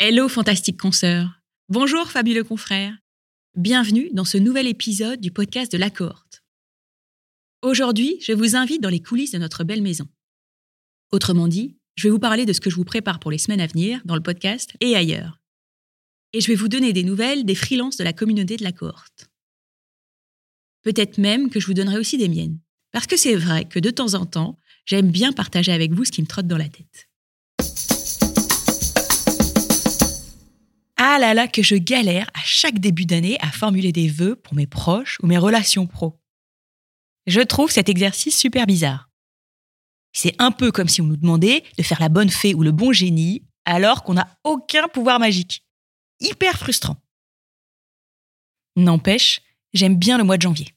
Hello fantastique consoeur. Bonjour fabuleux confrère. Bienvenue dans ce nouvel épisode du podcast de la cohorte. Aujourd'hui, je vous invite dans les coulisses de notre belle maison. Autrement dit, je vais vous parler de ce que je vous prépare pour les semaines à venir dans le podcast et ailleurs. Et je vais vous donner des nouvelles des freelances de la communauté de la cohorte. Peut-être même que je vous donnerai aussi des miennes. Parce que c'est vrai que de temps en temps, j'aime bien partager avec vous ce qui me trotte dans la tête. Là là, que je galère à chaque début d'année à formuler des vœux pour mes proches ou mes relations pro. Je trouve cet exercice super bizarre. C'est un peu comme si on nous demandait de faire la bonne fée ou le bon génie alors qu'on n'a aucun pouvoir magique. Hyper frustrant. N'empêche, j'aime bien le mois de janvier.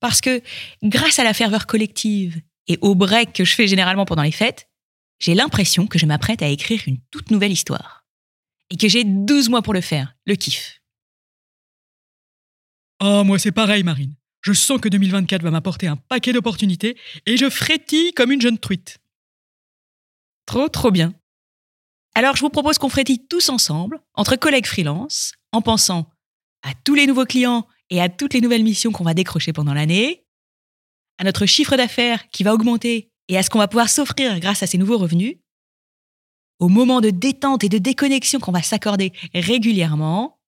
Parce que grâce à la ferveur collective et au break que je fais généralement pendant les fêtes, j'ai l'impression que je m'apprête à écrire une toute nouvelle histoire et que j'ai 12 mois pour le faire. Le kiff. Oh, moi c'est pareil, Marine. Je sens que 2024 va m'apporter un paquet d'opportunités et je frétille comme une jeune truite. Trop, trop bien. Alors je vous propose qu'on frétille tous ensemble, entre collègues freelance, en pensant à tous les nouveaux clients et à toutes les nouvelles missions qu'on va décrocher pendant l'année, à notre chiffre d'affaires qui va augmenter et à ce qu'on va pouvoir s'offrir grâce à ces nouveaux revenus, aux moments de détente et de déconnexion qu'on va s'accorder régulièrement,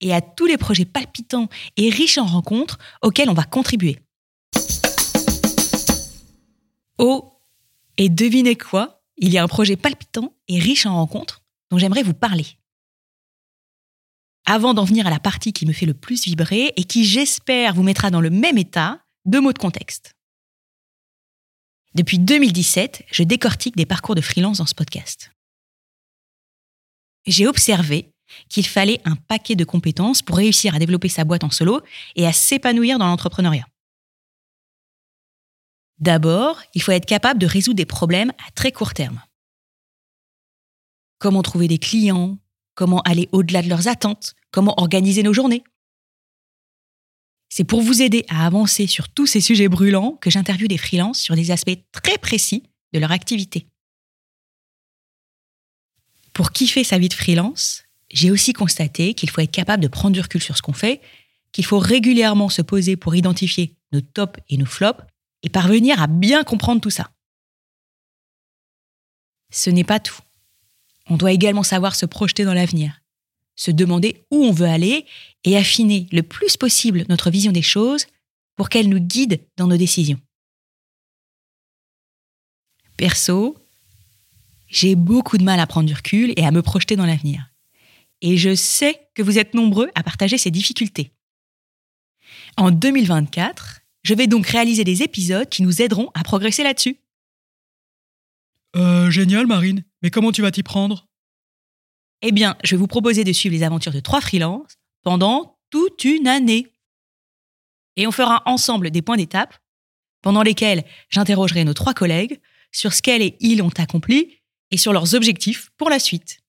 et à tous les projets palpitants et riches en rencontres auxquels on va contribuer. Oh, et devinez quoi? Il y a un projet palpitant et riche en rencontres dont j'aimerais vous parler. Avant d'en venir à la partie qui me fait le plus vibrer et qui, j'espère, vous mettra dans le même état, deux mots de contexte. Depuis 2017, je décortique des parcours de freelance dans ce podcast. J'ai observé qu'il fallait un paquet de compétences pour réussir à développer sa boîte en solo et à s'épanouir dans l'entrepreneuriat. D'abord, il faut être capable de résoudre des problèmes à très court terme. Comment trouver des clients, comment aller au-delà de leurs attentes, comment organiser nos journées. C'est pour vous aider à avancer sur tous ces sujets brûlants que j'interviewe des freelances sur des aspects très précis de leur activité. Pour kiffer sa vie de freelance, j'ai aussi constaté qu'il faut être capable de prendre du recul sur ce qu'on fait, qu'il faut régulièrement se poser pour identifier nos tops et nos flops et parvenir à bien comprendre tout ça. Ce n'est pas tout. On doit également savoir se projeter dans l'avenir, se demander où on veut aller et affiner le plus possible notre vision des choses pour qu'elle nous guide dans nos décisions. Perso, j'ai beaucoup de mal à prendre du recul et à me projeter dans l'avenir. Et je sais que vous êtes nombreux à partager ces difficultés. En 2024, je vais donc réaliser des épisodes qui nous aideront à progresser là-dessus. Euh, génial, Marine. Mais comment tu vas t'y prendre? Eh bien, je vais vous proposer de suivre les aventures de trois freelances pendant toute une année. Et on fera ensemble des points d'étape pendant lesquels j'interrogerai nos trois collègues sur ce qu'elles et ils ont accompli et sur leurs objectifs pour la suite.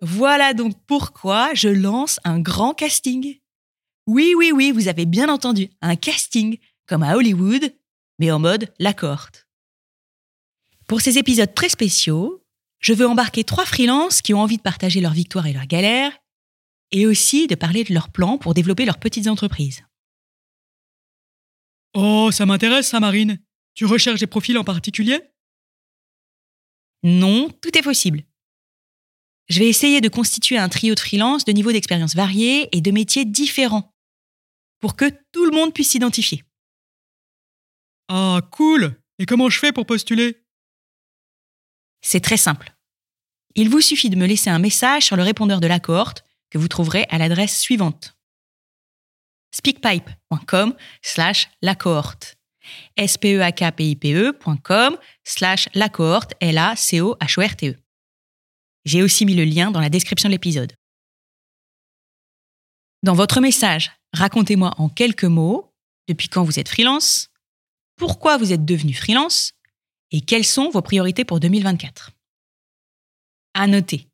Voilà donc pourquoi je lance un grand casting. Oui, oui, oui, vous avez bien entendu, un casting, comme à Hollywood, mais en mode la cohorte. Pour ces épisodes très spéciaux, je veux embarquer trois freelances qui ont envie de partager leurs victoires et leurs galères, et aussi de parler de leurs plans pour développer leurs petites entreprises. Oh, ça m'intéresse ça, Marine. Tu recherches des profils en particulier? Non, tout est possible. Je vais essayer de constituer un trio de freelance de niveaux d'expérience variés et de métiers différents, pour que tout le monde puisse s'identifier. Ah, cool Et comment je fais pour postuler? C'est très simple. Il vous suffit de me laisser un message sur le répondeur de la cohorte que vous trouverez à l'adresse suivante. speakpipe.com slash la cohorte. s p e a k p i p ecom slash la cohorte L A C O H O R T E. J'ai aussi mis le lien dans la description de l'épisode. Dans votre message, racontez-moi en quelques mots depuis quand vous êtes freelance, pourquoi vous êtes devenu freelance? Et quelles sont vos priorités pour 2024 À noter,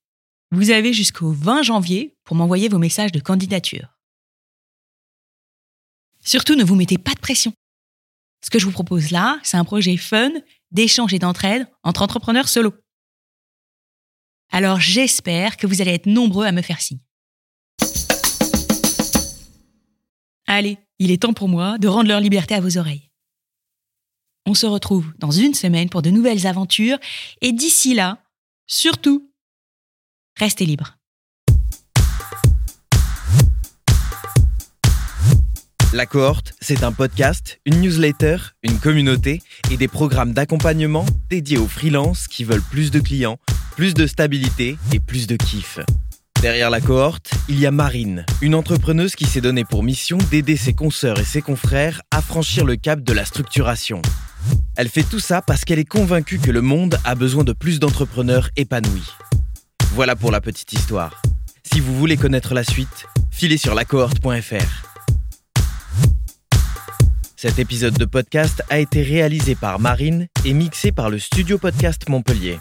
vous avez jusqu'au 20 janvier pour m'envoyer vos messages de candidature. Surtout, ne vous mettez pas de pression. Ce que je vous propose là, c'est un projet fun d'échange et d'entraide entre entrepreneurs solo. Alors j'espère que vous allez être nombreux à me faire signe. Allez, il est temps pour moi de rendre leur liberté à vos oreilles. On se retrouve dans une semaine pour de nouvelles aventures et d'ici là, surtout, restez libres. La cohorte, c'est un podcast, une newsletter, une communauté et des programmes d'accompagnement dédiés aux freelances qui veulent plus de clients, plus de stabilité et plus de kiff. Derrière la cohorte, il y a Marine, une entrepreneuse qui s'est donnée pour mission d'aider ses consoeurs et ses confrères à franchir le cap de la structuration. Elle fait tout ça parce qu'elle est convaincue que le monde a besoin de plus d'entrepreneurs épanouis. Voilà pour la petite histoire. Si vous voulez connaître la suite, filez sur lacohorte.fr. Cet épisode de podcast a été réalisé par Marine et mixé par le Studio Podcast Montpellier.